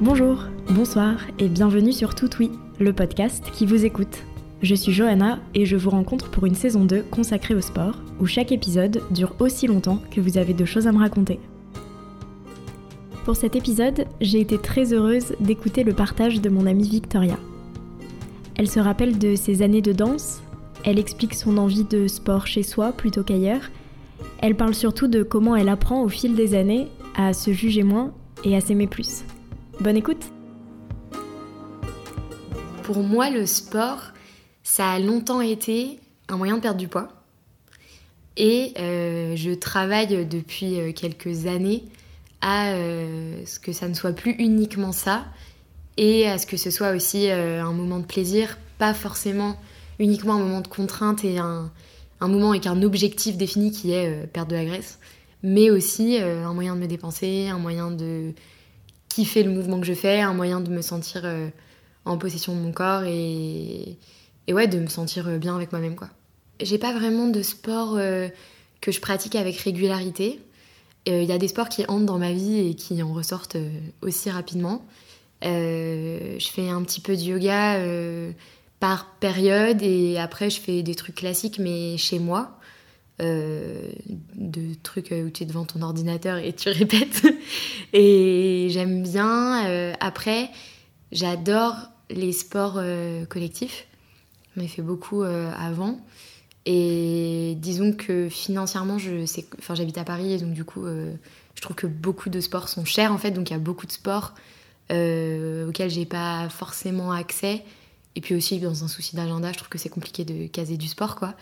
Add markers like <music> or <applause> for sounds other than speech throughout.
Bonjour, bonsoir et bienvenue sur Tout Oui, le podcast qui vous écoute. Je suis Johanna et je vous rencontre pour une saison 2 consacrée au sport, où chaque épisode dure aussi longtemps que vous avez de choses à me raconter. Pour cet épisode, j'ai été très heureuse d'écouter le partage de mon amie Victoria. Elle se rappelle de ses années de danse, elle explique son envie de sport chez soi plutôt qu'ailleurs, elle parle surtout de comment elle apprend au fil des années à se juger moins et à s'aimer plus. Bonne écoute Pour moi, le sport, ça a longtemps été un moyen de perdre du poids. Et euh, je travaille depuis euh, quelques années à euh, ce que ça ne soit plus uniquement ça et à ce que ce soit aussi un moment de plaisir, pas forcément uniquement un moment de contrainte et un, un moment avec un objectif défini qui est perdre de la graisse, mais aussi un moyen de me dépenser, un moyen de kiffer le mouvement que je fais, un moyen de me sentir euh, en possession de mon corps et, et ouais, de me sentir euh, bien avec moi-même quoi. J'ai pas vraiment de sport euh, que je pratique avec régularité. Il y a des sports qui entrent dans ma vie et qui en ressortent aussi rapidement. je fais un petit peu de yoga par période et après je fais des trucs classiques mais chez moi. Euh, de trucs où tu es devant ton ordinateur et tu <laughs> répètes. et j'aime bien. Euh, après, j'adore les sports euh, collectifs. J'en ai fait beaucoup avant. Et disons que financièrement, je enfin, j'habite à Paris et donc du coup, je trouve que beaucoup de sports sont chers en fait. Donc il y a beaucoup de sports auxquels j'ai pas forcément accès. Et puis aussi, dans un souci d'agenda, je trouve que c'est compliqué de caser du sport quoi.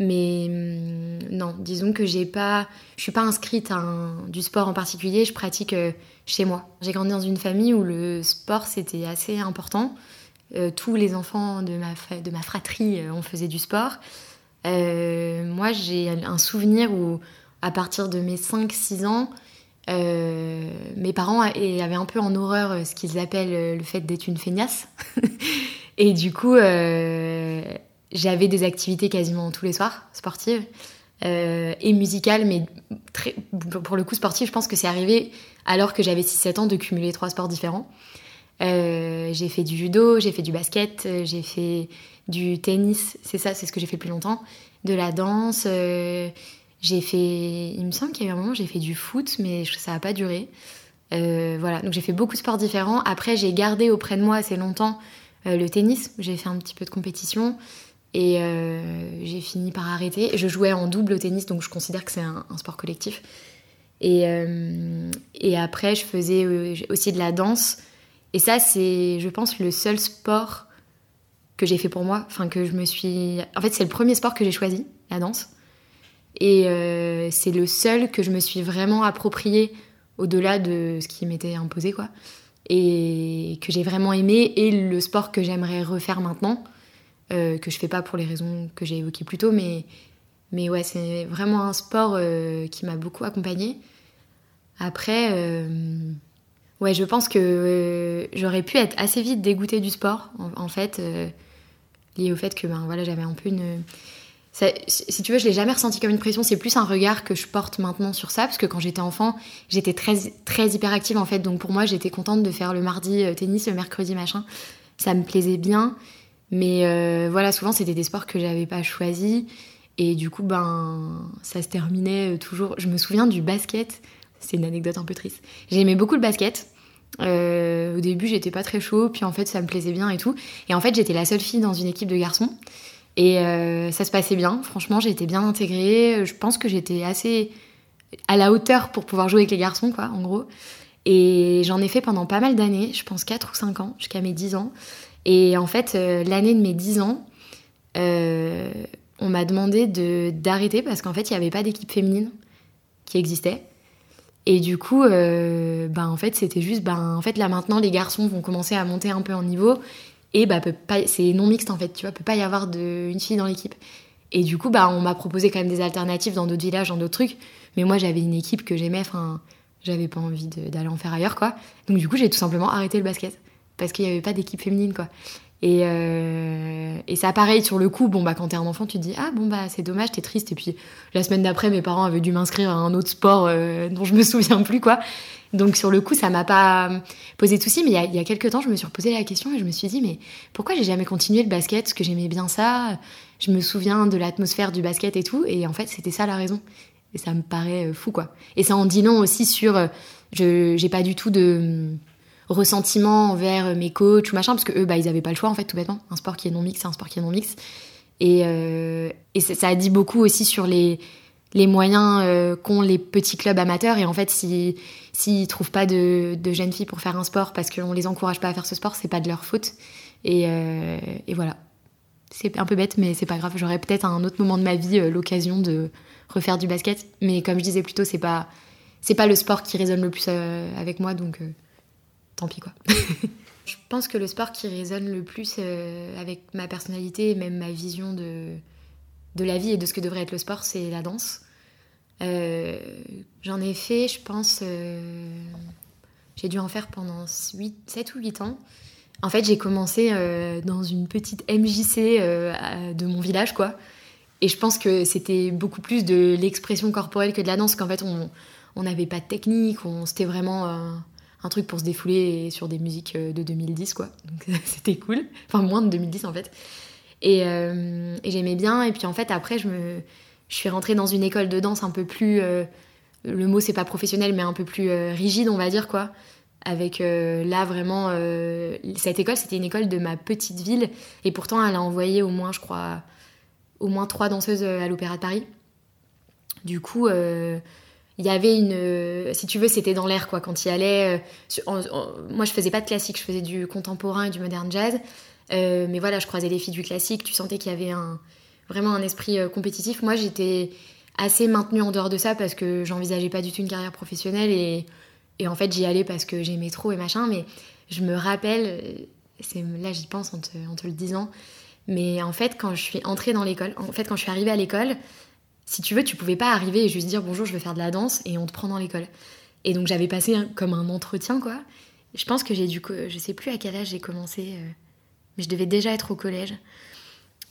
Mais hum, non, disons que j'ai pas, je suis pas inscrite à du sport en particulier. Je pratique euh, chez moi. J'ai grandi dans une famille où le sport c'était assez important. Euh, tous les enfants de ma, de ma fratrie, euh, on faisait du sport. moi, j'ai un souvenir où, à partir de mes 5-6 ans, mes parents avaient un peu en horreur ce qu'ils appellent le fait d'être une feignasse. <laughs> Et du coup, j'avais des activités quasiment tous les soirs, sportives euh, et musicales, mais pour le coup sportives, je pense que c'est arrivé alors que j'avais 6-7 ans de cumuler trois sports différents. Euh, j'ai fait du judo, j'ai fait du basket, euh, j'ai fait du tennis, c'est ça, c'est ce que j'ai fait le plus longtemps, de la danse, j'ai fait, il me semble qu'il y a eu un moment j'ai fait du foot, mais ça n'a pas duré. voilà, donc j'ai fait beaucoup de sports différents. Après, j'ai gardé auprès de moi assez longtemps le tennis. J'ai fait un petit peu de compétition. Et euh, j'ai fini par arrêter. Je jouais en double au tennis, donc je considère que c'est un, sport collectif. Et, euh, et, après, je faisais euh, aussi de la danse. Et ça, c'est, je pense, le seul sport que j'ai fait pour moi. Enfin, que je me suis. En fait, c'est le premier sport que j'ai choisi, la danse. Et c'est le seul que je me suis vraiment approprié au-delà de ce qui m'était imposé, quoi. Et que j'ai vraiment aimé. Et le sport que j'aimerais refaire maintenant. Euh, que je fais pas pour les raisons que j'ai évoquées plus tôt, mais, mais ouais, c'est vraiment un sport euh, qui m'a beaucoup accompagnée. Après, euh, ouais, je pense que j'aurais pu être assez vite dégoûtée du sport, en, fait, lié au fait que ben, voilà, j'avais un peu une. si tu veux, je l'ai jamais ressenti comme une pression, c'est plus un regard que je porte maintenant sur ça, parce que quand j'étais enfant, j'étais très, très hyperactive en fait, donc pour moi, j'étais contente de faire le mardi tennis, le mercredi machin, ça me plaisait bien. Mais euh, voilà, souvent c'était des sports que j'avais pas choisis. Et du coup, ben, ça se terminait euh, toujours. Je me souviens du basket. C'est une anecdote un peu triste. J'aimais beaucoup le basket. Euh, au début, j'étais pas très chaud, puis en fait, ça me plaisait bien et tout. Et en fait, j'étais la seule fille dans une équipe de garçons. Et ça se passait bien. Franchement, j'étais bien intégrée. Je pense que j'étais assez à la hauteur pour pouvoir jouer avec les garçons, quoi, en gros. Et j'en ai fait pendant pas mal d'années, je pense 4 ou 5 ans, jusqu'à mes 10 ans. Et en fait, euh, l'année de mes 10 ans, euh, on m'a demandé d'arrêter parce qu'en fait, il n'y avait pas d'équipe féminine qui existait. Et du coup, euh, ben, en fait, c'était juste, ben, en fait, là maintenant, les garçons vont commencer à monter un peu en niveau. Et bah, c'est non mixte en fait, tu vois, peut pas y avoir de, une fille dans l'équipe. Et du coup, bah, on m'a proposé quand même des alternatives dans d'autres villages, dans d'autres trucs. Mais moi, j'avais une équipe que j'aimais, enfin, j'avais pas envie d'aller en faire ailleurs, quoi. Donc, du coup, j'ai tout simplement arrêté le basket parce qu'il n'y avait pas d'équipe féminine, quoi. Et, euh, et ça, pareil, sur le coup, bon, bah, quand t'es un enfant, tu te dis, ah, bon, bah, c'est dommage, t'es triste. Et puis, la semaine d'après, mes parents avaient dû m'inscrire à un autre sport euh, dont je me <laughs> souviens plus, quoi. Donc sur le coup, ça m'a pas posé de soucis, mais il y, a, y, a, quelques temps, je me suis reposé la question et je me suis dit, mais pourquoi j'ai jamais continué le basket? Parce que j'aimais bien ça, je me souviens de l'atmosphère du basket et tout, et en fait, c'était ça la raison. Et ça me paraît fou, quoi. Et ça en dit long aussi sur, je j'ai pas du tout de ressentiment envers mes coachs ou machin, parce que eux, bah, ils avaient pas le choix, en fait, tout bêtement. Un sport qui est non mix, c'est un sport qui est non mix. Et, euh, et ça a dit beaucoup aussi sur les, les moyens euh, qu'ont les petits clubs amateurs. Et en fait, s'ils si, trouvent pas de, de, jeunes filles pour faire un sport parce qu'on les encourage pas à faire ce sport, c'est pas de leur faute. Et, euh, et voilà. C'est un peu bête, mais c'est pas grave. J'aurais peut-être à un autre moment de ma vie euh, l'occasion de refaire du basket. Mais comme je disais plus tôt, c'est pas, pas le sport qui résonne le plus euh, avec moi, donc euh, tant pis quoi. <laughs> je pense que le sport qui résonne le plus avec ma personnalité et même ma vision de, de la vie et de ce que devrait être le sport, c'est la danse. Euh, j'en ai fait, je pense, euh, j'ai dû en faire pendant 8, 7 ou 8 ans. En fait, j'ai commencé euh, dans une petite MJC de mon village, quoi. Et je pense que c'était beaucoup plus de l'expression corporelle que de la danse, qu'en fait, on n'avait pas de technique, c'était vraiment un truc pour se défouler sur des musiques de 2010, quoi. Donc <laughs> c'était cool. Enfin, moins de 2010, en fait. Et, et j'aimais bien. Et puis, en fait, après, je me je suis rentrée dans une école de danse un peu plus. Euh, le mot, c'est pas professionnel, mais un peu plus euh, rigide, on va dire, quoi. Avec euh, là, vraiment. cette école, c'était une école de ma petite ville. Et pourtant, elle a envoyé au moins, je crois, au moins trois danseuses à l'Opéra de Paris. Du coup. Il y avait une si tu veux c'était dans l'air quoi quand il allait moi je faisais pas de classique je faisais du contemporain et du modern jazz mais voilà je croisais les filles du classique tu sentais qu'il y avait un, vraiment un esprit euh, compétitif. Moi, j'étais assez maintenue en dehors de ça parce que j'envisageais pas du tout une carrière professionnelle et, et en fait, j'y allais parce que j'aimais trop et machin. Mais je me rappelle, c'est là j'y pense en te, en te, le disant, mais en fait, quand je suis entrée dans l'école, en fait, quand je suis arrivée à l'école, si tu veux, tu pouvais pas arriver et juste dire bonjour, je veux faire de la danse et on te prend dans l'école. Et donc j'avais passé comme un entretien, quoi. Je pense que j'ai dû, je sais plus à quel âge j'ai commencé, euh, mais je devais déjà être au collège.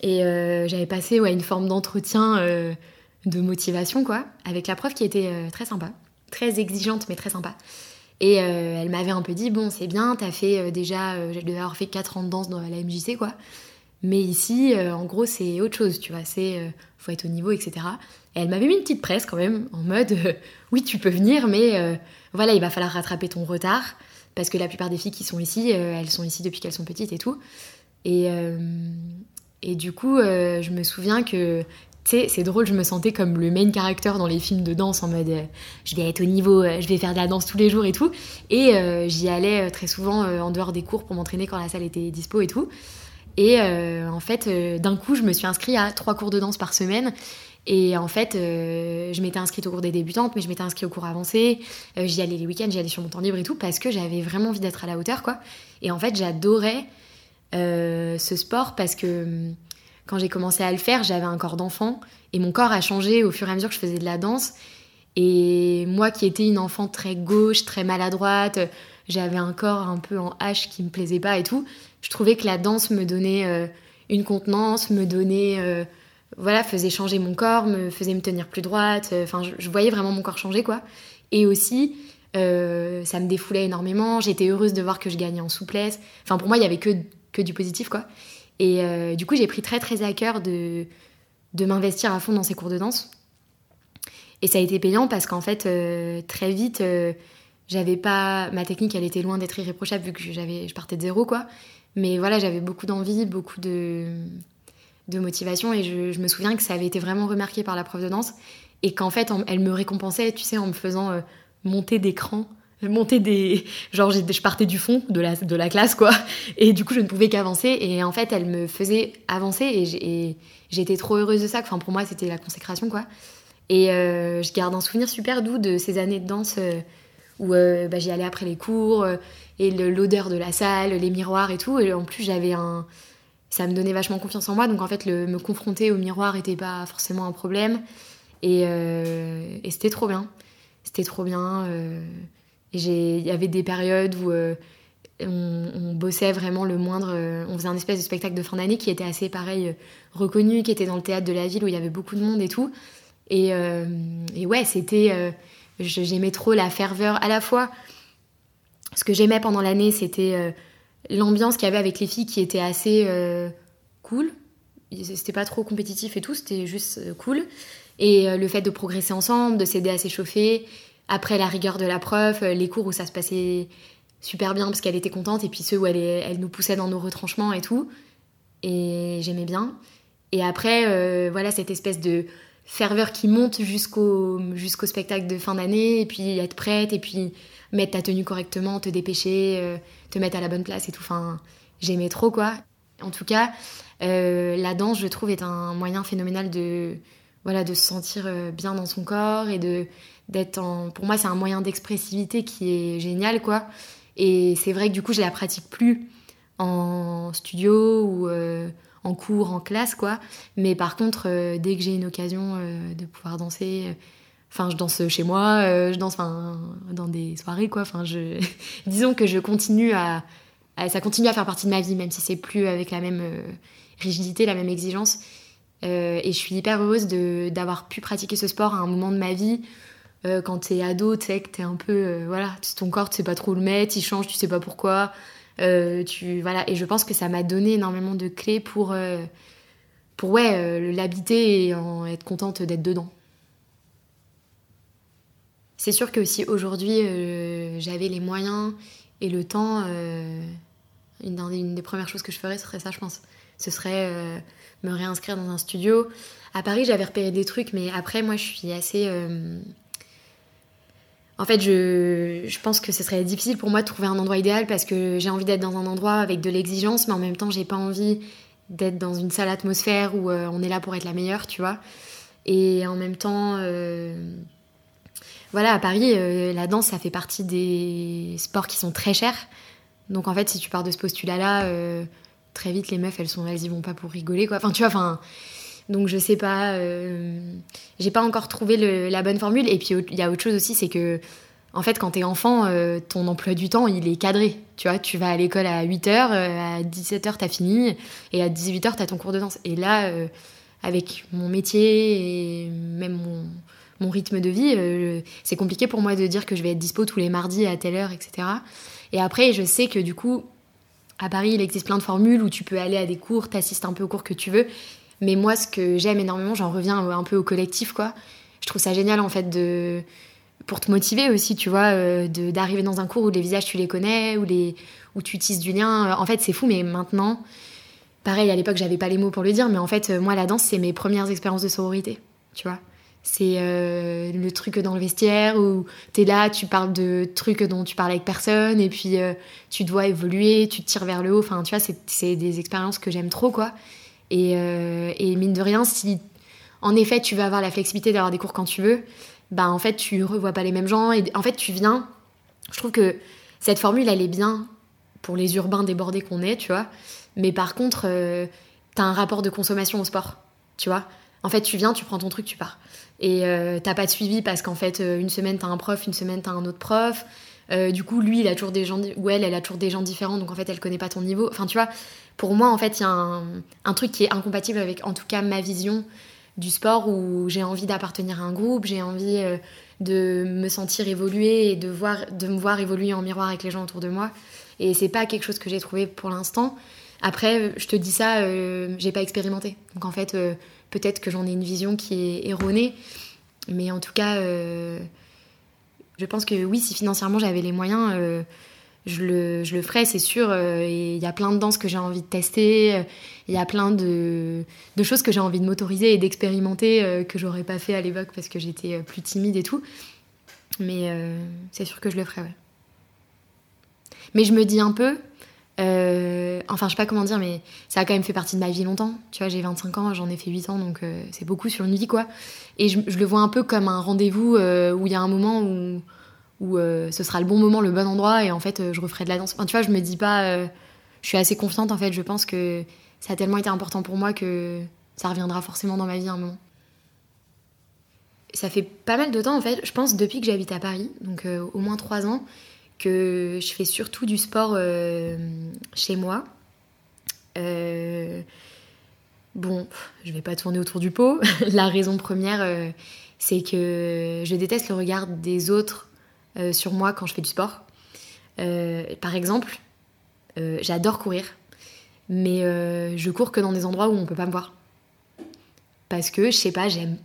Et euh, j'avais passé ouais, une forme d'entretien euh, de motivation, quoi, avec la prof qui était très sympa, très exigeante, mais très sympa. Et elle m'avait un peu dit Bon, c'est bien, t'as fait déjà, je devais avoir fait 4 ans de danse dans la MJC, quoi. Mais ici, en gros, c'est autre chose, tu vois, c'est faut être au niveau, etc. Et elle m'avait mis une petite presse quand même, en mode Oui, tu peux venir, mais voilà, il va falloir rattraper ton retard, parce que la plupart des filles qui sont ici, elles sont ici depuis qu'elles sont petites et tout. Et, et du coup, euh, je me souviens que, tu sais, c'est drôle, je me sentais comme le main character dans les films de danse en mode euh, je vais être au niveau, euh, je vais faire de la danse tous les jours et tout. Et j'y allais très souvent en dehors des cours pour m'entraîner quand la salle était dispo et tout. Et en fait, d'un coup, je me suis inscrite à trois cours de danse par semaine. Et en fait, je m'étais inscrite au cours des débutantes, mais je m'étais inscrite au cours avancé. j'y allais les week-ends, j'y allais sur mon temps libre et tout, parce que j'avais vraiment envie d'être à la hauteur, quoi. Et en fait, j'adorais euh, ce sport parce que hum, quand j'ai commencé à le faire, j'avais un corps d'enfant et mon corps a changé au fur et à mesure que je faisais de la danse. Et moi qui étais une enfant très gauche, très maladroite, j'avais un corps un peu en hache qui me plaisait pas et tout, je trouvais que la danse me donnait euh, une contenance, me donnait euh, voilà, faisait changer mon corps, me faisait me tenir plus droite, enfin je, voyais vraiment mon corps changer quoi. Et aussi ça me défoulait énormément, j'étais heureuse de voir que je gagnais en souplesse. Enfin pour moi, il y avait que que du positif, quoi. Et euh, du coup, j'ai pris très très à cœur de, de m'investir à fond dans ces cours de danse. Et ça a été payant parce qu'en fait, euh, très vite, euh, j'avais pas. Ma technique, elle était loin d'être irréprochable vu que j'avais, je partais de zéro, quoi. Mais voilà, j'avais beaucoup d'envie, beaucoup de, motivation. Et je, me souviens que ça avait été vraiment remarqué par la prof de danse. Et qu'en fait, elle me récompensait, tu sais, en me faisant monter d'écran monter des genre je partais du fond de la, de la classe quoi et du coup je ne pouvais qu'avancer et en fait elle me faisait avancer et j'étais trop heureuse de ça enfin pour moi c'était la consécration quoi et euh, je garde un souvenir super doux de ces années de danse euh, où euh, bah, j'y allais après les cours et l'odeur de la salle les miroirs et tout et en plus j'avais un ça me donnait vachement confiance en moi donc en fait le, me confronter au miroir était pas forcément un problème et, et c'était trop bien c'était trop bien il y avait des périodes où euh, on, bossait vraiment le moindre. Euh, on faisait un espèce de spectacle de fin d'année qui était assez pareil, euh, reconnu, qui était dans le théâtre de la ville où il y avait beaucoup de monde et tout. Et ouais, c'était. J'aimais trop la ferveur, à la fois ce que j'aimais pendant l'année, c'était l'ambiance qu'il y avait avec les filles qui était assez cool. C'était pas trop compétitif et tout, c'était juste cool. Et le fait de progresser ensemble, de s'aider à s'échauffer. Après la rigueur de la prof, les cours où ça se passait super bien parce qu'elle était contente, et puis ceux où elle, elle nous poussait dans nos retranchements et tout. Et j'aimais bien. Et après, voilà, cette espèce de ferveur qui monte jusqu'au jusqu'au spectacle de fin d'année et puis être prête et puis mettre ta tenue correctement, te dépêcher, euh, te mettre à la bonne place et tout. Enfin, j'aimais trop quoi. En tout cas, euh, la danse, je trouve, est un moyen phénoménal de voilà de se sentir euh, bien dans son corps et de d'être en. Pour moi, c'est un moyen d'expressivité qui est génial quoi. Et c'est vrai que du coup, je la pratique plus en studio ou en cours, en classe, quoi. Mais par contre, euh, dès que j'ai une occasion euh, de pouvoir danser, euh, enfin, je danse chez moi, je danse dans des soirées, quoi. Enfin, je... <laughs> disons que je continue à, Ça continue à faire partie de ma vie, même si c'est plus avec la même rigidité, la même exigence. et je suis hyper heureuse d'avoir pu pratiquer ce sport à un moment de ma vie. quand t'es ado, tu sais que t'es un peu. voilà, ton corps, tu sais pas trop le mettre, il change, tu sais pas pourquoi. Euh, tu, voilà, et je pense que ça m'a donné énormément de clés pour, euh, pour ouais, euh, l'habiter et être contente d'être dedans. C'est sûr que si aujourd'hui j'avais les moyens et le temps, une, une, des premières choses que je ferais, ce serait ça, je pense. Ce serait me réinscrire dans un studio. À Paris, j'avais repéré des trucs, mais après, moi, je suis assez en fait, je, je, pense que ce serait difficile pour moi de trouver un endroit idéal parce que j'ai envie d'être dans un endroit avec de l'exigence, mais en même temps, j'ai pas envie d'être dans une sale atmosphère où euh, on est là pour être la meilleure, tu vois. Et en même temps, euh, voilà, à Paris, euh, la danse, ça fait partie des sports qui sont très chers. Donc en fait, si tu pars de ce postulat-là, très vite, les meufs, elles sont, elles y vont pas pour rigoler, quoi. Enfin, tu vois, enfin donc je sais pas, euh, j'ai pas encore trouvé la bonne formule. Et puis il y a autre chose aussi, c'est que en fait quand t'es enfant, euh, ton emploi du temps il est cadré. Tu vois, tu vas à l'école à 8h, euh, à 17h t'as fini, et à 18h t'as ton cours de danse. Et là, avec mon métier et même mon, mon rythme de vie, c'est compliqué pour moi de dire que je vais être dispo tous les mardis à telle heure, etc. Et après, je sais que du coup, à Paris, il existe plein de formules où tu peux aller à des cours, t'assistes un peu aux cours que tu veux. Mais moi, ce que j'aime énormément, j'en reviens un peu au collectif, quoi. Je trouve ça génial, en fait, de pour te motiver aussi, tu vois, euh, d'arriver dans un cours où les visages tu les connais, où, les, où tu tisses du lien. En fait, c'est fou, mais maintenant, pareil, à l'époque, j'avais pas les mots pour le dire, mais en fait, moi, la danse, c'est mes premières expériences de sororité, tu vois. C'est euh, le truc dans le vestiaire où t'es là, tu parles de trucs dont tu parles avec personne, et puis euh, tu dois évoluer, tu te tires vers le haut. Enfin, tu vois, c'est des expériences que j'aime trop, quoi. Euh, et, mine de rien, si en effet tu veux avoir la flexibilité d'avoir des cours quand tu veux, bah en fait tu revois pas les mêmes gens et en fait tu viens. Je trouve que cette formule elle est bien pour les urbains débordés qu'on est, tu vois. Mais par contre, euh, t'as un rapport de consommation au sport, tu vois. En fait, tu viens, tu prends ton truc, tu pars. Et euh, t'as pas de suivi parce qu'en fait, une semaine t'as un prof, une semaine t'as un autre prof. du coup, lui, il a toujours des gens, ou elle, elle a toujours des gens différents, donc en fait, elle connaît pas ton niveau. Enfin, tu vois, pour moi, en fait, il y a un, truc qui est incompatible avec, en tout cas, ma vision du sport où j'ai envie d'appartenir à un groupe, j'ai envie euh, de me sentir évoluer et de, voir, de me voir évoluer en miroir avec les gens autour de moi. Et c'est pas quelque chose que j'ai trouvé pour l'instant. Après, je te dis ça, euh, j'ai pas expérimenté. Donc en fait, euh, peut-être que j'en ai une vision qui est erronée. Mais en tout cas, je pense que oui, si financièrement j'avais les moyens, je le, je le ferai, c'est sûr. Euh, il y a plein de danses que j'ai envie de tester. Euh, il y a plein de, de choses que j'ai envie de m'autoriser et d'expérimenter euh, que j'aurais pas fait à l'époque parce que j'étais plus timide et tout. Mais c'est sûr que je le ferai, ouais. Mais je me dis un peu, enfin, je sais pas comment dire, mais ça a quand même fait partie de ma vie longtemps. Tu vois, j'ai 25 ans, j'en ai fait 8 ans, donc c'est beaucoup sur une vie, quoi. Et je, je le vois un peu comme un rendez-vous où il y a un moment où où euh, ce sera le bon moment, le bon endroit, et en fait, euh, je referai de la danse. Enfin, tu vois, je me dis pas. Euh, je suis assez confiante, en fait. Je pense que ça a tellement été important pour moi que ça reviendra forcément dans ma vie un moment. Ça fait pas mal de temps, en fait, je pense, depuis que j'habite à Paris, donc au moins trois ans, que je fais surtout du sport chez moi. Bon, je vais pas tourner autour du pot. <laughs> la raison première, c'est que je déteste le regard des autres sur moi quand je fais du sport. par exemple, j'adore courir, mais je cours que dans des endroits où on peut pas me voir. Parce que, je sais pas, j'aime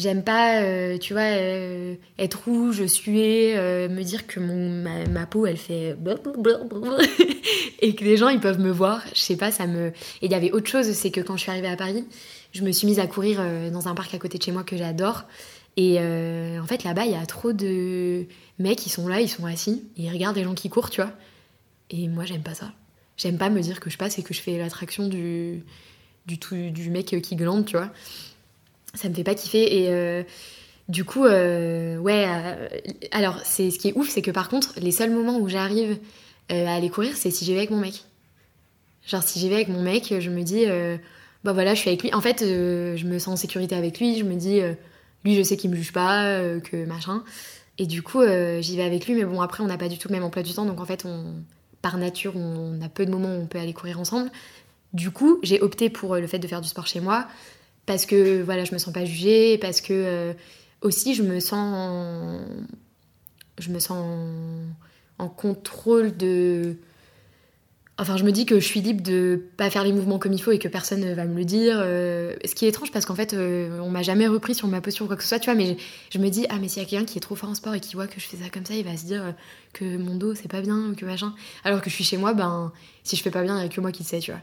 J'aime pas, euh, tu vois, euh, être rouge, suer, euh, me dire que mon, ma, peau, elle fait... <laughs> et que les gens, ils peuvent me voir. Je sais pas, ça me... Et il y avait autre chose, c'est que quand je suis arrivée à Paris, je me suis mise à courir dans un parc à côté de chez moi que j'adore. Et en fait, là-bas, il y a trop de mecs qui sont là, ils sont assis, ils regardent les gens qui courent, tu vois. Et moi, j'aime pas ça. J'aime pas me dire que je passe et que je fais l'attraction du, du, tout, du mec qui glande, tu vois ça me fait pas kiffer et euh, du coup euh, ouais euh, alors c'est ce qui est ouf c'est que par contre les seuls moments où j'arrive à aller courir c'est si j'y vais avec mon mec genre si j'y vais avec mon mec je me dis bah voilà je suis avec lui en fait je me sens en sécurité avec lui je me dis lui je sais qu'il me juge pas que machin. Et du coup j'y vais avec lui mais bon après on n'a pas du tout le même emploi du temps. Donc en fait on par nature on a peu de moments où on peut aller courir ensemble. Du coup j'ai opté pour le fait de faire du sport chez moi parce que voilà, je me sens pas jugée, parce que euh, aussi je me sens je me sens en, contrôle de Enfin, je me dis que je suis libre de pas faire les mouvements comme il faut et que personne ne va me le dire. Euh, ce qui est étrange parce qu'en fait, euh, on m'a jamais repris sur ma posture ou quoi que ce soit, tu vois. Mais je, me dis, ah, mais s'il y a quelqu'un qui est trop fort en sport et qui voit que je fais ça comme ça, il va se dire que mon dos c'est pas bien ou que machin. Alors que je suis chez moi, ben, si je fais pas bien, il y a que moi qui le sais, tu vois.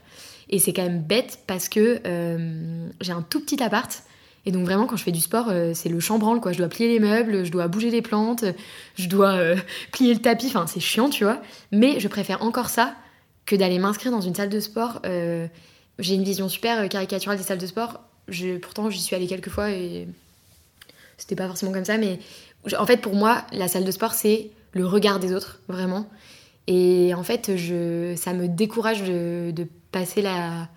Et c'est quand même bête parce que euh, j'ai un tout petit appart. Et donc vraiment, quand je fais du sport, euh, c'est le chambranle, quoi. Je dois plier les meubles, je dois bouger les plantes, je dois euh, <laughs> plier le tapis. Enfin, c'est chiant, tu vois. Mais je préfère encore ça que d'aller m'inscrire dans une salle de sport. j'ai une vision super caricaturale des salles de sport. Je, pourtant, j'y suis allée quelques fois et c'était pas forcément comme ça. Mais en fait, pour moi, la salle de sport, c'est le regard des autres, vraiment. Et en fait, ça me décourage de, passer la,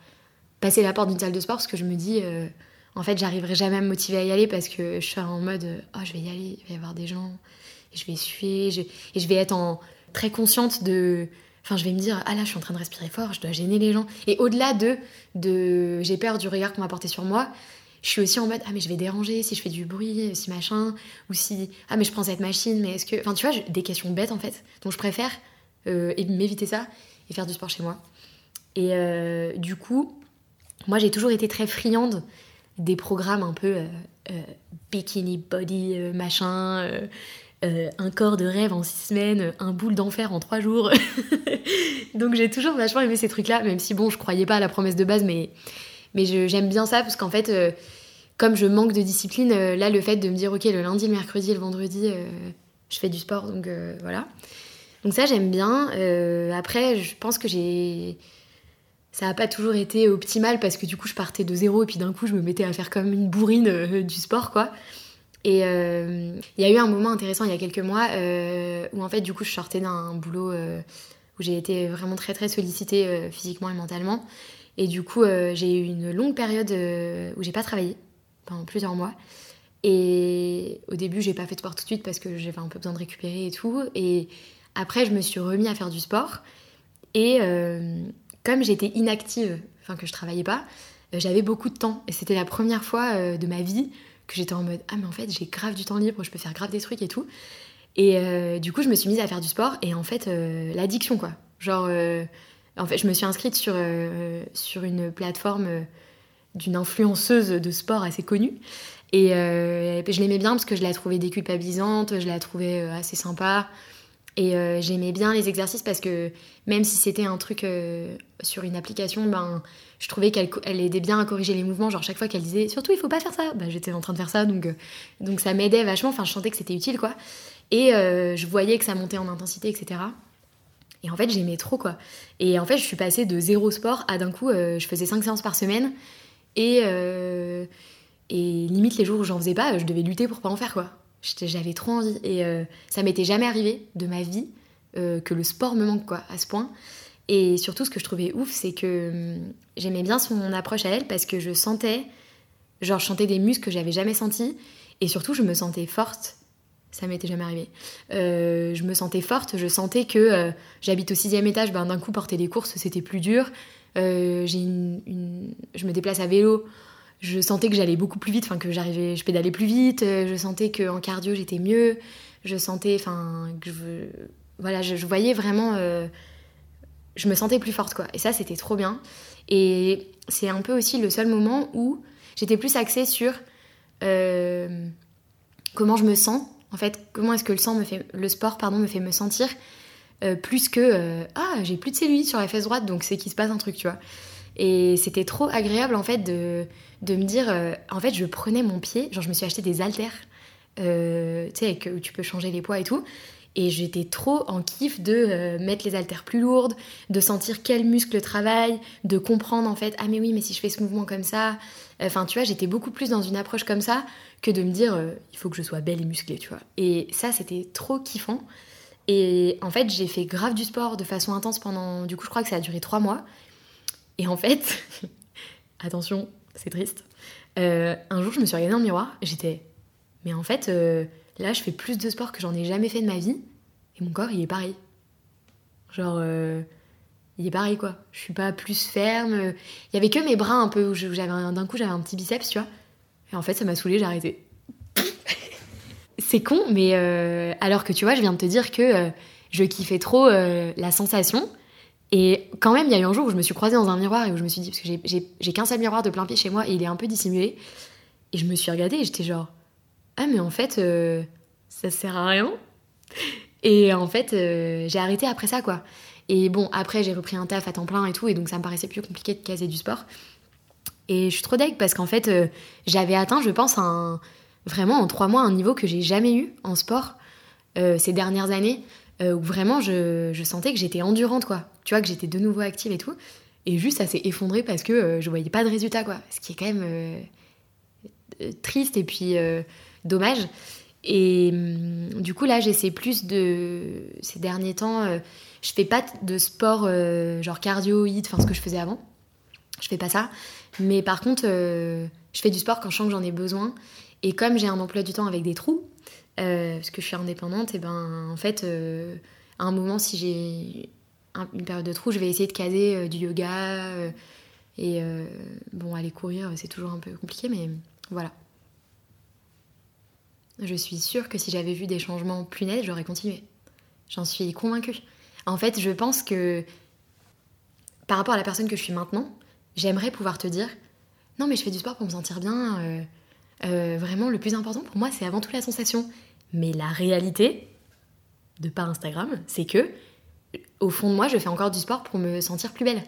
passer la porte d'une salle de sport parce que je me dis, euh, en fait, j'arriverai jamais à me motiver à y aller parce que je suis en mode, oh, je vais y aller, il va y avoir des gens, et je vais suer, et je vais être très consciente de. Enfin, je vais me dire, ah là, je suis en train de respirer fort, je dois gêner les gens. Et au-delà de, de j'ai peur du regard qu'on va porter sur moi, je suis aussi en mode, ah mais je vais déranger si je fais du bruit, si machin, ou si, ah mais je prends cette machine, mais est-ce que. Enfin, tu vois, des questions bêtes en fait. Donc je préfère euh, m'éviter ça et faire du sport chez moi. Et euh, du coup, moi j'ai toujours été très friande des programmes un peu euh, bikini body machin, un corps de rêve en six semaines, un boule d'enfer en trois jours. <laughs> Donc j'ai toujours vachement aimé ces trucs-là, même si bon, je croyais pas à la promesse de base, mais, mais j'aime bien ça parce qu'en fait, comme je manque de discipline, là le fait de me dire ok, le lundi, le mercredi, le vendredi, je fais du sport, donc voilà. Donc ça j'aime bien. après, je pense que j'ai ça n'a pas toujours été optimal parce que du coup je partais de zéro et puis d'un coup je me mettais à faire comme une bourrine euh, du sport quoi. Et euh, il y a eu un moment intéressant il y a quelques mois euh, où en fait du coup je sortais d'un boulot où j'ai été vraiment très très sollicitée physiquement et mentalement. Et du coup j'ai eu une longue période où j'ai pas travaillé pendant plusieurs mois. Et au début j'ai pas fait de sport tout de suite parce que j'avais un peu besoin de récupérer et tout. Et après je me suis remis à faire du sport. Et comme j'étais inactive, enfin que je travaillais pas, euh, j'avais beaucoup de temps. Et c'était la première fois euh, de ma vie que j'étais en mode Ah, mais en fait, j'ai grave du temps libre, je peux faire grave des trucs et tout. Et euh, du coup, je me suis mise à faire du sport et en fait, l'addiction quoi. Genre, en fait, je me suis inscrite sur, sur une plateforme d'une influenceuse de sport assez connue. Et je l'aimais bien parce que je la trouvais déculpabilisante, je la trouvais assez sympa. Et euh, j'aimais bien les exercices parce que même si c'était un truc euh, sur une application, ben, je trouvais qu'elle elle aidait bien à corriger les mouvements. Genre chaque fois qu'elle disait surtout il faut pas faire ça, ben, j'étais en train de faire ça donc, euh, donc ça m'aidait vachement. Enfin, je sentais que c'était utile quoi. Et je voyais que ça montait en intensité, etc. Et en fait, j'aimais trop quoi. Et en fait, je suis passée de zéro sport à d'un coup, je faisais 5 séances par semaine. Et, et limite, les jours où j'en faisais pas, je devais lutter pour pas en faire quoi. J'avais trop envie. Et euh, ça m'était jamais arrivé de ma vie euh, que le sport me manque, quoi, à ce point. Et surtout, ce que je trouvais ouf, c'est que hum, j'aimais bien son approche à elle parce que je sentais, genre, je des muscles que j'avais jamais sentis. Et surtout, je me sentais forte. Ça m'était jamais arrivé. Euh, je me sentais forte, je sentais que j'habite au sixième étage, ben, d'un coup, porter des courses, c'était plus dur. Je me déplace à vélo je sentais que j'allais beaucoup plus vite, enfin que j'arrivais, je pédalais plus vite, euh, je sentais qu'en cardio j'étais mieux, je sentais, enfin que je, voilà, je, voyais vraiment. je me sentais plus forte, quoi. Et ça, c'était trop bien. Et c'est un peu aussi le seul moment où j'étais plus axée sur comment je me sens. En fait, comment est-ce que le, sport me fait me sentir plus que ah j'ai plus de cellulite sur la fesse droite donc c'est qu'il se passe un truc tu vois et c'était trop agréable en fait de, de me dire, euh, en fait je prenais mon pied, genre je me suis acheté des haltères, euh, tu sais, où tu peux changer les poids et tout. Et j'étais trop en kiff de euh, mettre les haltères plus lourdes, de sentir quel muscle travaille, de comprendre en fait, ah mais oui, mais si je fais ce mouvement comme ça. Enfin, tu vois, j'étais beaucoup plus dans une approche comme ça que de me dire, il faut que je sois belle et musclée, tu vois. Et ça, c'était trop kiffant. Et en fait, j'ai fait grave du sport de façon intense pendant, du coup, je crois que ça a duré trois mois. Et en fait, <laughs> attention, c'est triste. Euh, un jour, je me suis regardée dans le miroir, j'étais, mais en fait, euh, là, je fais plus de sport que j'en ai jamais fait de ma vie, et mon corps, il est pareil. Genre, euh, il est pareil, quoi. Je suis pas plus ferme. Il y avait que mes bras un peu, où j'avais d'un coup, j'avais un petit biceps, tu vois. Et en fait, ça m'a saoulé, j'ai arrêté. <laughs> c'est con, mais alors que tu vois, je viens de te dire que je kiffais trop la sensation et quand même, il y a eu un jour où je me suis croisée dans un miroir et où je me suis dit, parce que j'ai qu'un seul miroir de plein pied chez moi et il est un peu dissimulé. Et je me suis regardée et j'étais genre, ah, mais en fait, euh, ça sert à rien. Et en fait, euh, j'ai arrêté après ça, quoi. Et bon, après, j'ai repris un taf à temps plein et tout, et donc ça me paraissait plus compliqué de caser du sport. Et je suis trop deg parce qu'en fait, euh, j'avais atteint, je pense, vraiment en trois mois un niveau que j'ai jamais eu en sport ces dernières années. Euh, où vraiment je, sentais que j'étais endurante, quoi. Tu vois, que j'étais de nouveau active et tout. Et juste, ça s'est effondré parce que euh, je voyais pas de résultat, quoi. Ce qui est quand même euh, triste et puis dommage. Et hum, du coup, là, j'essaie plus de. Ces derniers temps, je fais pas de sport genre cardio, hit, enfin ce que je faisais avant. Je fais pas ça. Mais par contre, je fais du sport quand je sens que j'en ai besoin. Et comme j'ai un emploi du temps avec des trous, euh, parce que je suis indépendante, et ben en fait, euh, à un moment, si j'ai une période de trou, je vais essayer de caser euh, du yoga. et bon, aller courir, c'est toujours un peu compliqué, mais voilà. Je suis sûre que si j'avais vu des changements plus nets, j'aurais continué. J'en suis convaincue. En fait, je pense que par rapport à la personne que je suis maintenant, j'aimerais pouvoir te dire non, mais je fais du sport pour me sentir bien. Vraiment, le plus important pour moi, c'est avant tout la sensation. Mais la réalité, de par Instagram, c'est que, au fond de moi, je fais encore du sport pour me sentir plus belle.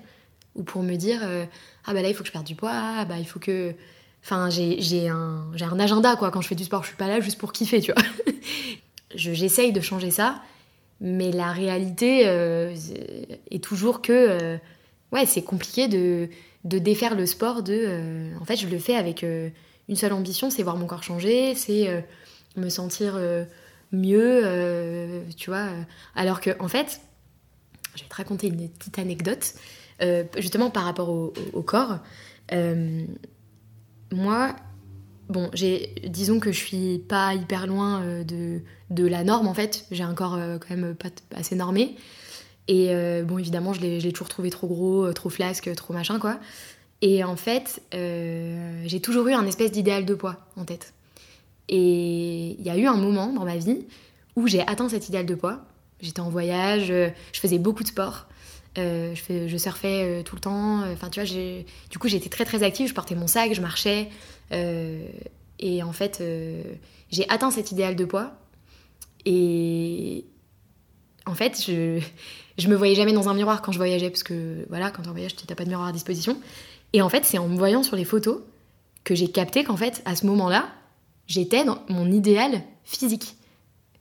Ou pour me dire, euh, ah bah là, il faut que je perde du poids, ah bah il faut que. Enfin, j'ai un, un agenda, quoi. Quand je fais du sport, je suis pas là juste pour kiffer, tu vois. <laughs> J'essaye de changer ça, mais la réalité euh, est toujours que. Euh, ouais, c'est compliqué de, de, défaire le sport de. en fait, je le fais avec une seule ambition, c'est voir mon corps changer, c'est me sentir euh, mieux, euh, tu vois. Euh. Alors que, en fait, je vais te raconter une petite anecdote, justement par rapport au, corps. moi, bon, disons que je suis pas hyper loin de, de la norme, en fait. J'ai un corps quand même pas assez normé. Et bon, évidemment, je l'ai, toujours trouvé trop gros, trop flasque, trop machin, quoi. Et en fait, j'ai toujours eu un espèce d'idéal de poids en tête. Et il y a eu un moment dans ma vie où j'ai atteint cet idéal de poids. J'étais en voyage, euh, je faisais beaucoup de sport, euh, je, surfais euh, tout le temps. Enfin, tu vois, du coup, j'étais très très active. Je portais mon sac, je marchais. et en fait, j'ai atteint cet idéal de poids. Et en fait, je, je me voyais jamais dans un miroir quand je voyageais, parce que voilà, quand en voyage, tu n'as pas de miroir à disposition. Et en fait, c'est en me voyant sur les photos que j'ai capté qu'en fait, à ce moment-là, j'étais dans mon idéal physique.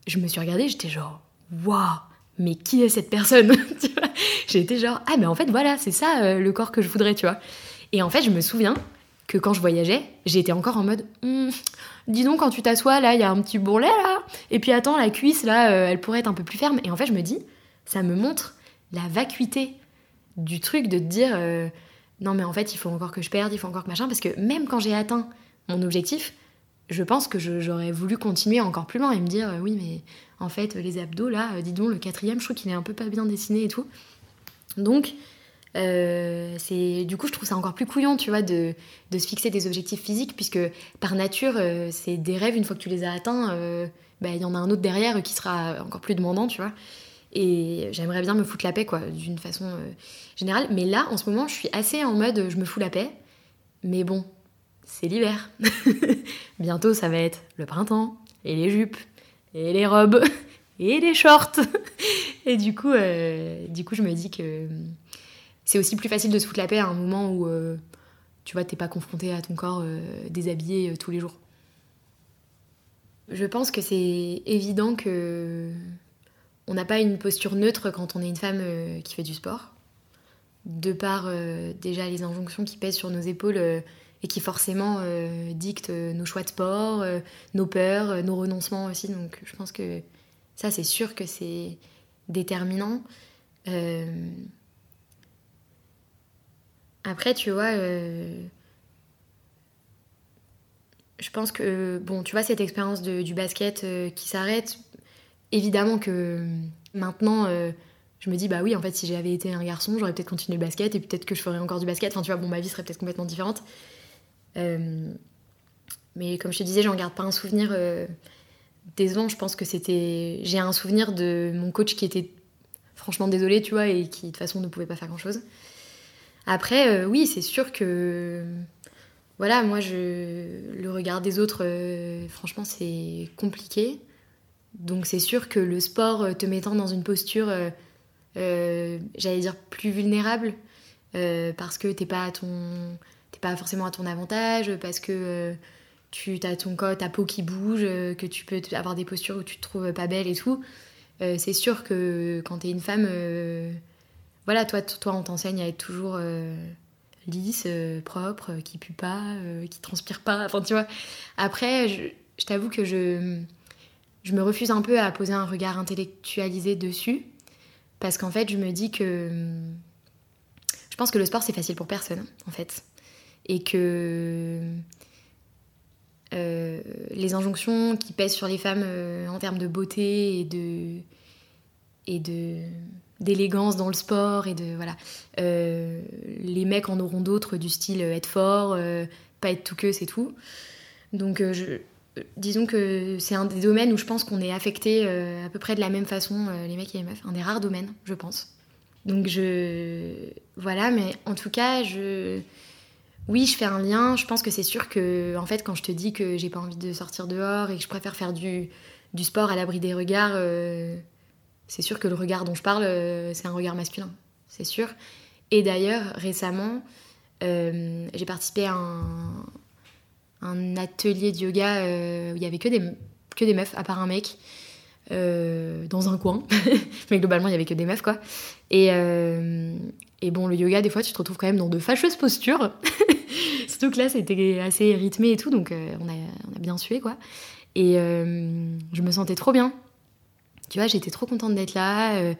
Je me suis regardée, j'étais genre, waouh, mais qui est cette personne <laughs> J'étais genre, ah, mais en fait, voilà, c'est ça euh, le corps que je voudrais, tu vois. Et en fait, je me souviens que quand je voyageais, j'étais encore en mode, hm, dis donc, quand tu t'assois, là, il y a un petit bourrelet, là. Et puis attends, la cuisse, là, euh, elle pourrait être un peu plus ferme. Et en fait, je me dis, ça me montre la vacuité du truc de te dire, euh, non, mais en fait, il faut encore que je perde, il faut encore que machin. Parce que même quand j'ai atteint mon objectif, je pense que j'aurais voulu continuer encore plus loin et me dire euh, oui mais en fait les abdos là euh, dis donc le quatrième je trouve qu'il est un peu pas bien dessiné et tout donc euh, c'est du coup je trouve ça encore plus couillon tu vois de, de, se fixer des objectifs physiques puisque par nature c'est des rêves une fois que tu les as atteints bah, il y en a un autre derrière qui sera encore plus demandant tu vois Et j'aimerais bien me foutre la paix, quoi, d'une façon générale. Mais là, en ce moment, je suis assez en mode je me fous la paix. Mais bon, c'est l'hiver. <laughs> Bientôt, ça va être le printemps, et les jupes, et les robes, <laughs> et les shorts. <laughs> et du coup, du coup, je me dis que c'est aussi plus facile de se foutre la paix à un moment où tu vois, t'es pas confronté à ton corps déshabillé tous les jours. Je pense que c'est évident que on n'a pas une posture neutre quand on est une femme euh, qui fait du sport. De par euh, déjà les injonctions qui pèsent sur nos épaules euh, et qui forcément dictent nos choix de sport, nos peurs, nos renoncements aussi. Donc je pense que ça, c'est sûr que c'est déterminant. Après, tu vois, je pense que, bon, tu vois, cette expérience du basket qui s'arrête, évidemment que maintenant, euh, je me dis, bah oui, en fait, si j'avais été un garçon, j'aurais peut-être continué le basket et peut-être que je ferais encore du basket. Enfin, tu vois, bon, ma vie serait peut-être complètement différente. Euh, mais comme je te disais, j'en garde pas un souvenir décevant. Je pense que c'était. J'ai un souvenir de mon coach qui était franchement désolé, tu vois, et qui de toute façon ne pouvait pas faire grand-chose. Après, oui, c'est sûr que voilà, moi, je, le regard des autres, euh, franchement, c'est compliqué. Donc c'est sûr que le sport euh, te mettant dans une posture, euh, j'allais dire, plus vulnérable, parce que t'es pas, ton, pas forcément à ton avantage, parce que tu as ton corps, ta peau qui bouge, que tu peux avoir des postures où tu te trouves pas belle et tout. c'est sûr que quand t'es une femme, voilà, toi, toi on t'enseigne à être toujours lisse, euh, propre, euh, qui pue pas, euh, qui transpire pas. Enfin, tu vois. Après, je, t'avoue que je, je me refuse un peu à poser un regard intellectualisé dessus. Parce qu'en fait, je me dis que. Je pense que le sport, c'est facile pour personne, en fait. Et que. les injonctions qui pèsent sur les femmes en termes de beauté et de. et de d'élégance dans le sport et de voilà. Euh, les mecs en auront d'autres du style euh, être fort, euh, pas être tout que c'est tout. Donc je, disons que c'est un des domaines où je pense qu'on est affecté à peu près de la même façon les mecs et les meufs, un des rares domaines, je pense. Donc je voilà, mais en tout cas je oui, je fais un lien. Je pense que c'est sûr que, en fait, quand je te dis que j'ai pas envie de sortir dehors et que je préfère faire du, du sport à l'abri des regards, c'est sûr que le regard dont je parle, euh, c'est un regard masculin, c'est sûr. Et d'ailleurs, récemment, euh, j'ai participé à un, atelier de yoga euh, où il n'y avait que des, que des meufs, à part un mec, dans un coin. <laughs> Mais globalement, il n'y avait que des meufs, quoi. Et, et bon, le yoga, des fois, tu te retrouves quand même dans de fâcheuses postures. <laughs> Surtout que là, c'était assez rythmé et tout, donc on, a, on a bien sué, quoi. Et je me sentais trop bien. Tu vois, j'étais trop contente d'être là. Euh,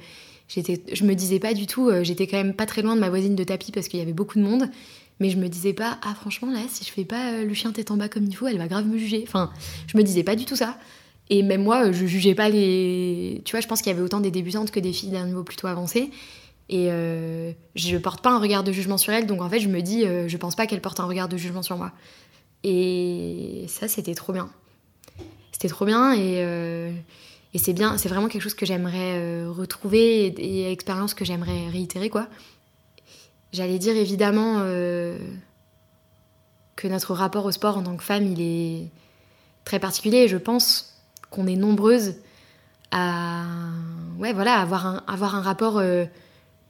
j'étais, je me disais pas du tout, euh, j'étais quand même pas très loin de ma voisine de tapis parce qu'il y avait beaucoup de monde. Mais je me disais pas, ah franchement là, si je fais pas euh, le chien tête en bas comme il faut, elle va grave me juger. Enfin, je me disais pas du tout ça. Et même moi, je jugeais pas les. Tu vois, je pense qu'il y avait autant des débutantes que des filles d'un niveau plutôt avancé. Et je porte pas un regard de jugement sur elles, donc en fait, je me dis, je pense pas qu'elle porte un regard de jugement sur moi. Et ça, c'était trop bien. C'était trop bien et c'est bien, c'est vraiment quelque chose que j'aimerais euh, retrouver et, et, expérience que j'aimerais réitérer, quoi. J'allais dire évidemment euh, que notre rapport au sport en tant que femme, il est très particulier. Je pense qu'on est nombreuses à, ouais, voilà, avoir un, rapport euh,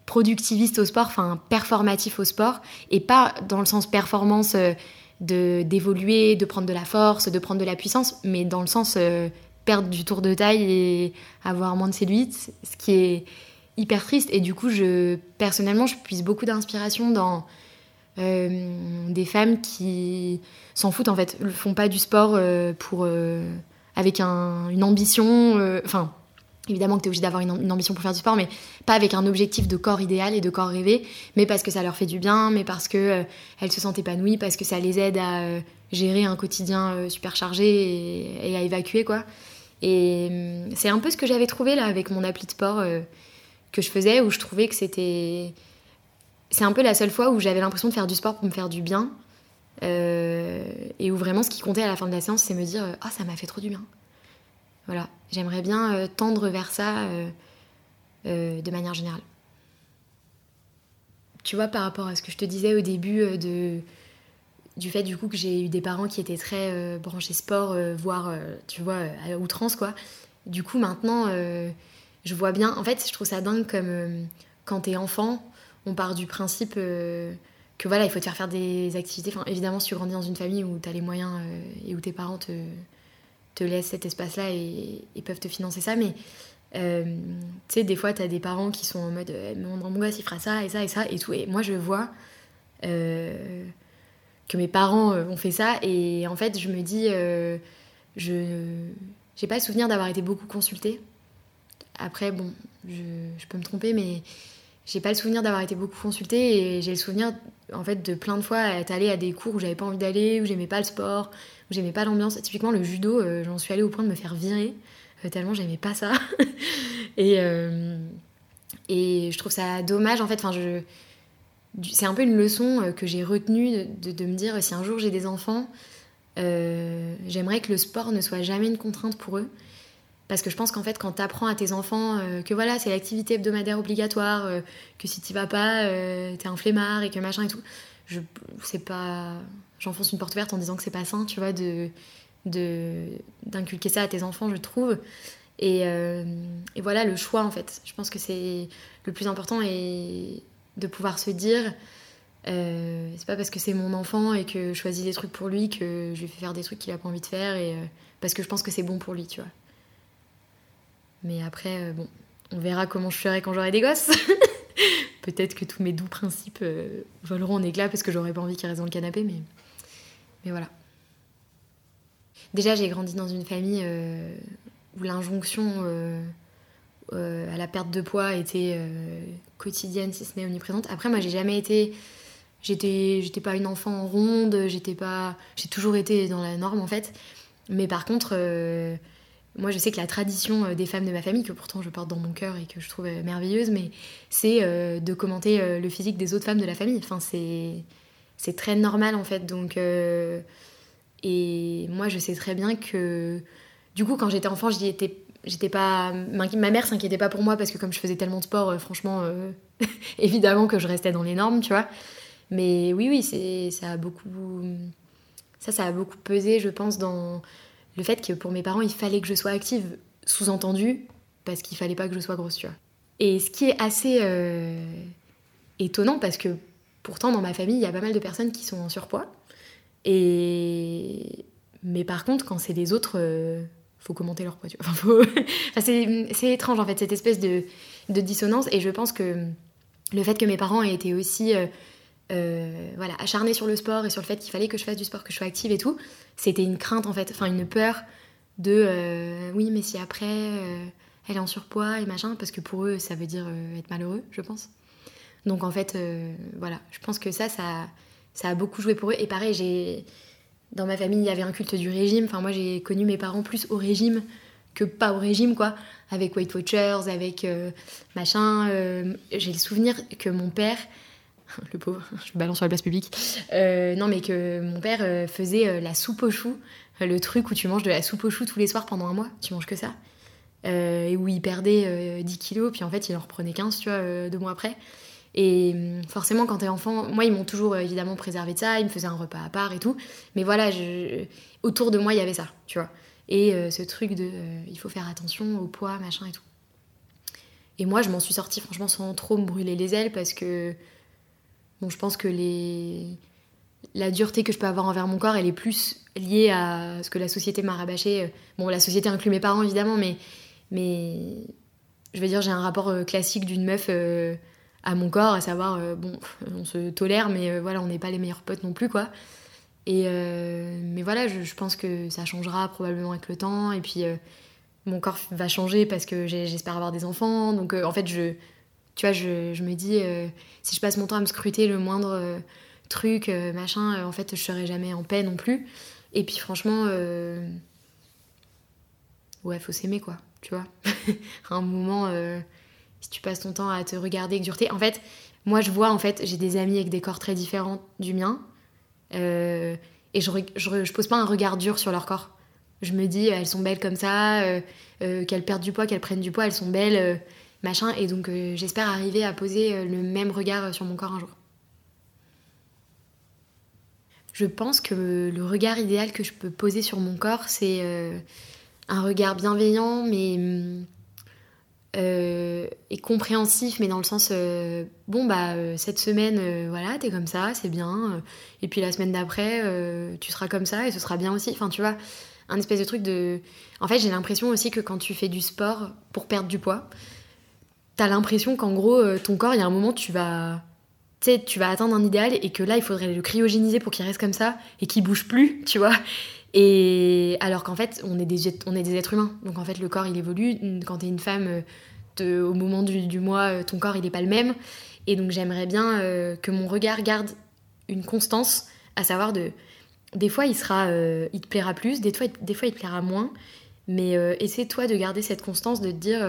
productiviste au sport, enfin performatif au sport, et pas dans le sens performance de d'évoluer, de prendre de la force, de prendre de la puissance, mais dans le sens perdre du tour de taille et avoir moins de cellulite, ce qui est hyper triste. Et du coup, je, personnellement, je puise beaucoup d'inspiration dans euh, des femmes qui s'en foutent en fait, ne font pas du sport euh, pour, euh, avec une ambition. Enfin, évidemment que tu es obligé d'avoir une, ambition pour faire du sport, mais pas avec un objectif de corps idéal et de corps rêvé, mais parce que ça leur fait du bien, mais parce que elles se sentent épanouies, parce que ça les aide à gérer un quotidien super chargé et, et à évacuer quoi. Et c'est un peu ce que j'avais trouvé là avec mon appli de sport que je faisais, où je trouvais que c'était. C'est un peu la seule fois où j'avais l'impression de faire du sport pour me faire du bien. Euh, et où vraiment ce qui comptait à la fin de la séance, c'est me dire Ah, ça m'a fait trop du bien. Voilà, j'aimerais bien euh, tendre vers ça de manière générale. Tu vois, par rapport à ce que je te disais au début de du fait du coup que j'ai eu des parents qui étaient très branchés sport, voire tu vois à outrance quoi. Du coup maintenant je vois bien. En fait, je trouve ça dingue comme quand t'es enfant, on part du principe que voilà, il faut te faire faire des activités. Enfin, évidemment, si tu grandis dans une famille où tu as les moyens euh, et où tes parents te, laissent cet espace-là et, peuvent te financer ça, mais euh, tu sais, des fois, tu as des parents qui sont en mode euh, mon, mon gosse, il fera ça et ça et ça et tout. Et moi, je vois que mes parents ont fait ça et en fait, je me dis, je j'ai pas le souvenir d'avoir été beaucoup consultée. Après, bon, je, peux me tromper, mais j'ai pas le souvenir d'avoir été beaucoup consultée et j'ai le souvenir en fait de plein de fois être allée à des cours où j'avais pas envie d'aller, où j'aimais pas le sport, où j'aimais pas l'ambiance. Typiquement le judo, euh, j'en suis allée au point de me faire virer euh, tellement j'aimais pas ça. <laughs> et, euh, et je trouve ça dommage en fait. Enfin, c'est un peu une leçon que j'ai retenue de, me dire si un jour j'ai des enfants, j'aimerais que le sport ne soit jamais une contrainte pour eux parce que je pense qu'en fait, quand tu apprends à tes enfants euh, que voilà, c'est l'activité hebdomadaire obligatoire, euh, que si tu vas pas, euh, t'es un flemmard et que machin et tout, je pas. J'enfonce une porte ouverte en disant que c'est pas sain, tu vois, d'inculquer ça à tes enfants, je trouve. Et, et, voilà le choix en fait. Je pense que c'est le plus important et de pouvoir se dire. c'est pas parce que c'est mon enfant et que je choisis des trucs pour lui que je lui fais faire des trucs qu'il a pas envie de faire et parce que je pense que c'est bon pour lui, tu vois. Mais après, euh, bon, on verra comment je ferai quand j'aurai des gosses. <laughs> Peut-être que tous mes doux principes euh, voleront en éclats parce que j'aurais pas envie qu'ils restent dans le canapé, mais, mais voilà. Déjà, j'ai grandi dans une famille euh, où l'injonction à la perte de poids était quotidienne, si ce n'est omniprésente. Après, moi, j'ai jamais été. J'étais, j'étais pas une enfant ronde, j'étais pas. J'ai toujours été dans la norme en fait. Mais par contre, moi, je sais que la tradition euh, des femmes de ma famille, que pourtant je porte dans mon cœur et que je trouve euh, merveilleuse, mais c'est euh, de commenter le physique des autres femmes de la famille. Enfin, c'est, très normal en fait. Donc, et moi, je sais très bien que, du coup, quand j'étais enfant, j'y étais, j'étais pas, ma mère s'inquiétait pas pour moi parce que comme je faisais tellement de sport, franchement, <laughs> évidemment que je restais dans les normes, tu vois. Mais oui, oui, ça a beaucoup, ça, ça a beaucoup pesé, je pense, dans le fait que pour mes parents, il fallait que je sois active, sous-entendu, parce qu'il fallait pas que je sois grosse, tu vois. Et ce qui est assez euh, étonnant, parce que pourtant, dans ma famille, il y a pas mal de personnes qui sont en surpoids. Et... Mais par contre, quand c'est des autres, euh, faut commenter leur poids, tu vois. <laughs> c'est étrange, en fait, cette espèce de, de, dissonance. Et je pense que le fait que mes parents aient été aussi... Euh, voilà, acharnée sur le sport et sur le fait qu'il fallait que je fasse du sport, que je sois active et tout, c'était une crainte en fait, enfin une peur de euh, oui, mais si après euh, elle est en surpoids et machin, parce que pour eux ça veut dire être malheureux, je pense. Donc en fait, voilà, je pense que ça, ça, ça a beaucoup joué pour eux. Et pareil, j'ai dans ma famille, il y avait un culte du régime. Enfin, moi, j'ai connu mes parents plus au régime que pas au régime, quoi. Avec Weight Watchers, avec machin. j'ai le souvenir que mon père, <laughs> le pauvre, je balance sur la place publique. Euh, non, mais que mon père euh, faisait euh, la soupe aux choux, le truc où tu manges de la soupe aux choux tous les soirs pendant un mois, tu manges que ça. et où il perdait 10 kilos, puis en fait il en reprenait 15, tu vois, deux mois après. Et hum, forcément, quand t'es enfant, moi ils m'ont toujours évidemment préservé de ça, ils me faisaient un repas à part et tout. Mais voilà, autour de moi il y avait ça, tu vois. Et ce truc de il faut faire attention au poids, machin et tout. Et moi je m'en suis sortie franchement sans trop me brûler les ailes parce que Bon, je pense que les... la dureté que je peux avoir envers mon corps, elle est plus liée à ce que la société m'a rabâché. Bon, la société inclut mes parents, évidemment, mais, je veux dire, j'ai un rapport euh, classique d'une meuf euh, à mon corps, à savoir, euh, bon, <laughs> on se tolère, mais voilà, on n'est pas les meilleurs potes non plus, quoi. Et mais voilà, je, je, pense que ça changera probablement avec le temps, et puis mon corps va changer parce que j'espère avoir des enfants, donc en fait, je tu vois, je, je me dis, euh, si je passe mon temps à me scruter le moindre euh, truc, euh, machin, en fait, je serai jamais en paix non plus. Et puis, franchement, ouais, faut s'aimer, quoi, tu vois. <laughs> à un moment, si tu passes ton temps à te regarder exurter. En fait, moi, je vois, en fait, j'ai des amis avec des corps très différents du mien. et je, je, je, pose pas un regard dur sur leur corps. Je me dis, elles sont belles comme ça, qu'elles perdent du poids, qu'elles prennent du poids, elles sont belles machin. Et donc j'espère arriver à poser le même regard sur mon corps un jour. Je pense que le regard idéal que je peux poser sur mon corps, c'est un regard bienveillant, mais euh, et compréhensif, mais dans le sens euh, bon bah euh, cette semaine voilà t'es comme ça, c'est bien, et puis la semaine d'après tu seras comme ça et ce sera bien aussi. Enfin tu vois, un espèce de truc de. En fait j'ai l'impression aussi que quand tu fais du sport pour perdre du poids, t'as l'impression qu'en gros ton corps il y a un moment tu vas tu tu vas atteindre un idéal et que là, il faudrait le cryogéniser pour qu'il reste comme ça et qu'il bouge plus, <laughs> tu vois. Et alors qu'en fait, on est, des, êtres humains. Donc en fait, le corps, il évolue. Quand tu es une femme, euh, au moment du, mois, euh, ton corps, il n'est pas le même. Et donc j'aimerais bien euh, que mon regard garde une constance, à savoir de... Des fois, il, sera, il te plaira plus, des fois, des fois, il te plaira moins. Mais essaie toi de garder cette constance, de te dire,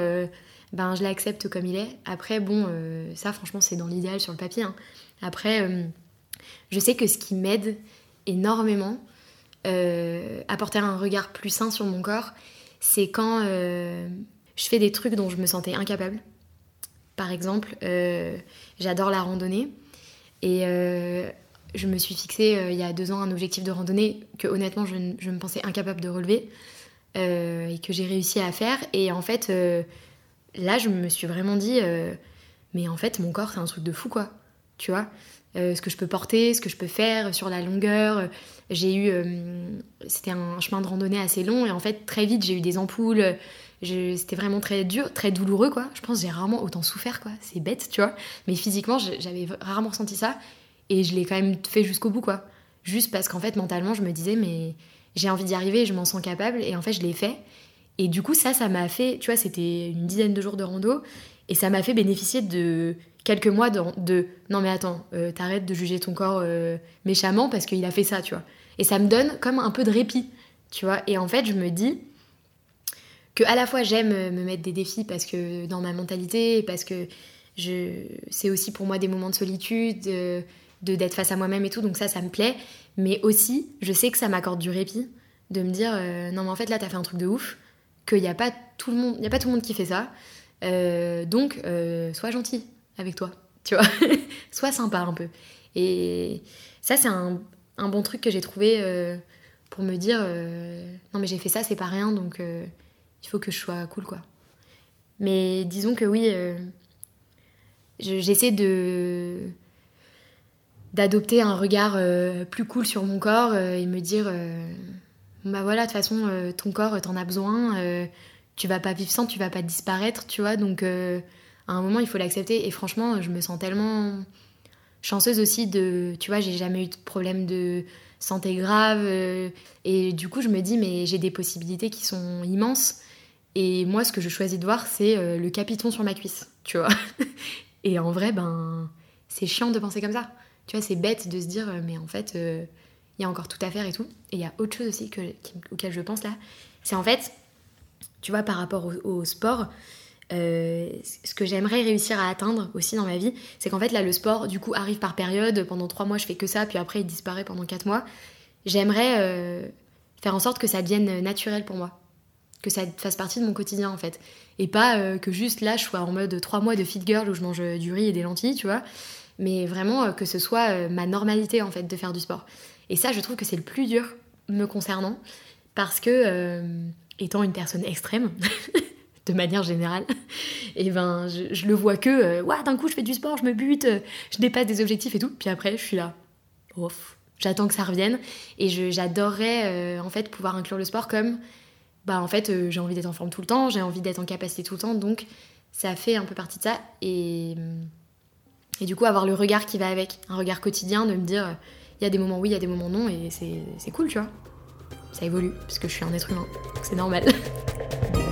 ben je l'accepte comme il est. Après, bon, ça franchement, c'est dans l'idéal sur le papier. Hein. Après, je sais que ce qui m'aide énormément, euh, apporter un regard plus sain sur mon corps, c'est quand euh, je fais des trucs dont je me sentais incapable. Par exemple, euh, j'adore la randonnée et je me suis fixé il y a deux ans un objectif de randonnée que honnêtement je, je me pensais incapable de relever et que j'ai réussi à faire. Et en fait, là, je me suis vraiment dit, mais en fait, mon corps, c'est un truc de fou, quoi. Tu vois ce que je peux porter, ce que je peux faire sur la longueur, j'ai eu. Euh, c'était un chemin de randonnée assez long et en fait, très vite, j'ai eu des ampoules. C'était vraiment très dur, très douloureux, quoi. Je pense j'ai rarement autant souffert, quoi. C'est bête, tu vois. Mais physiquement, j'avais rarement ressenti ça et je l'ai quand même fait jusqu'au bout, quoi. Juste parce qu'en fait, mentalement, je me disais, mais j'ai envie d'y arriver, je m'en sens capable et en fait, je l'ai fait. Et du coup, ça, ça m'a fait, tu vois, c'était une dizaine de jours de rando et ça m'a fait bénéficier de quelques mois de, non mais attends, euh, t'arrêtes de juger ton corps euh, méchamment parce qu'il a fait ça, tu vois. Et ça me donne comme un peu de répit, tu vois. Et en fait, je me dis que à la fois j'aime me mettre des défis parce que dans ma mentalité, parce que c'est aussi pour moi des moments de solitude, de, d'être face à moi-même et tout, donc ça, ça me plaît. Mais aussi, je sais que ça m'accorde du répit, de me dire euh, non mais en fait là t'as fait un truc de ouf, qu'il n'y a pas tout le monde, il y a pas tout le monde qui fait ça. Euh, donc euh, sois gentil avec toi, tu vois, <laughs> sois sympa un peu. Et ça c'est un, bon truc que j'ai trouvé euh, pour me dire non mais j'ai fait ça c'est pas rien donc il faut que je sois cool quoi mais disons que oui j'essaie de d'adopter un regard plus cool sur mon corps et me dire bah voilà de toute façon ton corps t'en as besoin tu vas pas vivre sans tu vas pas disparaître tu vois donc à un moment il faut l'accepter et franchement je me sens tellement chanceuse aussi de, tu vois, j'ai jamais eu de problème de santé grave. Euh, et du coup, je me dis, mais j'ai des possibilités qui sont immenses. Et moi, ce que je choisis de voir, c'est euh, le capiton sur ma cuisse, tu vois. <laughs> et en vrai, ben, c'est chiant de penser comme ça. Tu vois, c'est bête de se dire, euh, mais en fait, il y a encore tout à faire et tout. Et il y a autre chose aussi que, auquel je pense là. C'est en fait, tu vois, par rapport au sport, euh, ce que j'aimerais réussir à atteindre aussi dans ma vie, c'est qu'en fait là le sport du coup arrive par période, pendant trois mois je fais que ça, puis après il disparaît pendant quatre mois. J'aimerais euh, faire en sorte que ça devienne naturel pour moi, que ça fasse partie de mon quotidien en fait, et pas euh, que juste là je sois en mode trois mois de fit girl où je mange du riz et des lentilles, tu vois, mais vraiment que ce soit ma normalité en fait de faire du sport. Et ça je trouve que c'est le plus dur me concernant parce que étant une personne extrême <laughs> de manière générale, <laughs> et ben je, le vois que, euh, d'un coup je fais du sport, je me bute, euh, je dépasse des objectifs et tout, puis après je suis là, ouf, j'attends que ça revienne, et j'adorerais euh, en fait pouvoir inclure le sport comme, bah en fait j'ai envie d'être en forme tout le temps, j'ai envie d'être en capacité tout le temps, donc ça fait un peu partie de ça, et du coup avoir le regard qui va avec, un regard quotidien de me dire, il y a des moments oui, il y a des moments non, et c'est cool, tu vois. Ça évolue, parce que je suis un être humain, c'est normal. <laughs>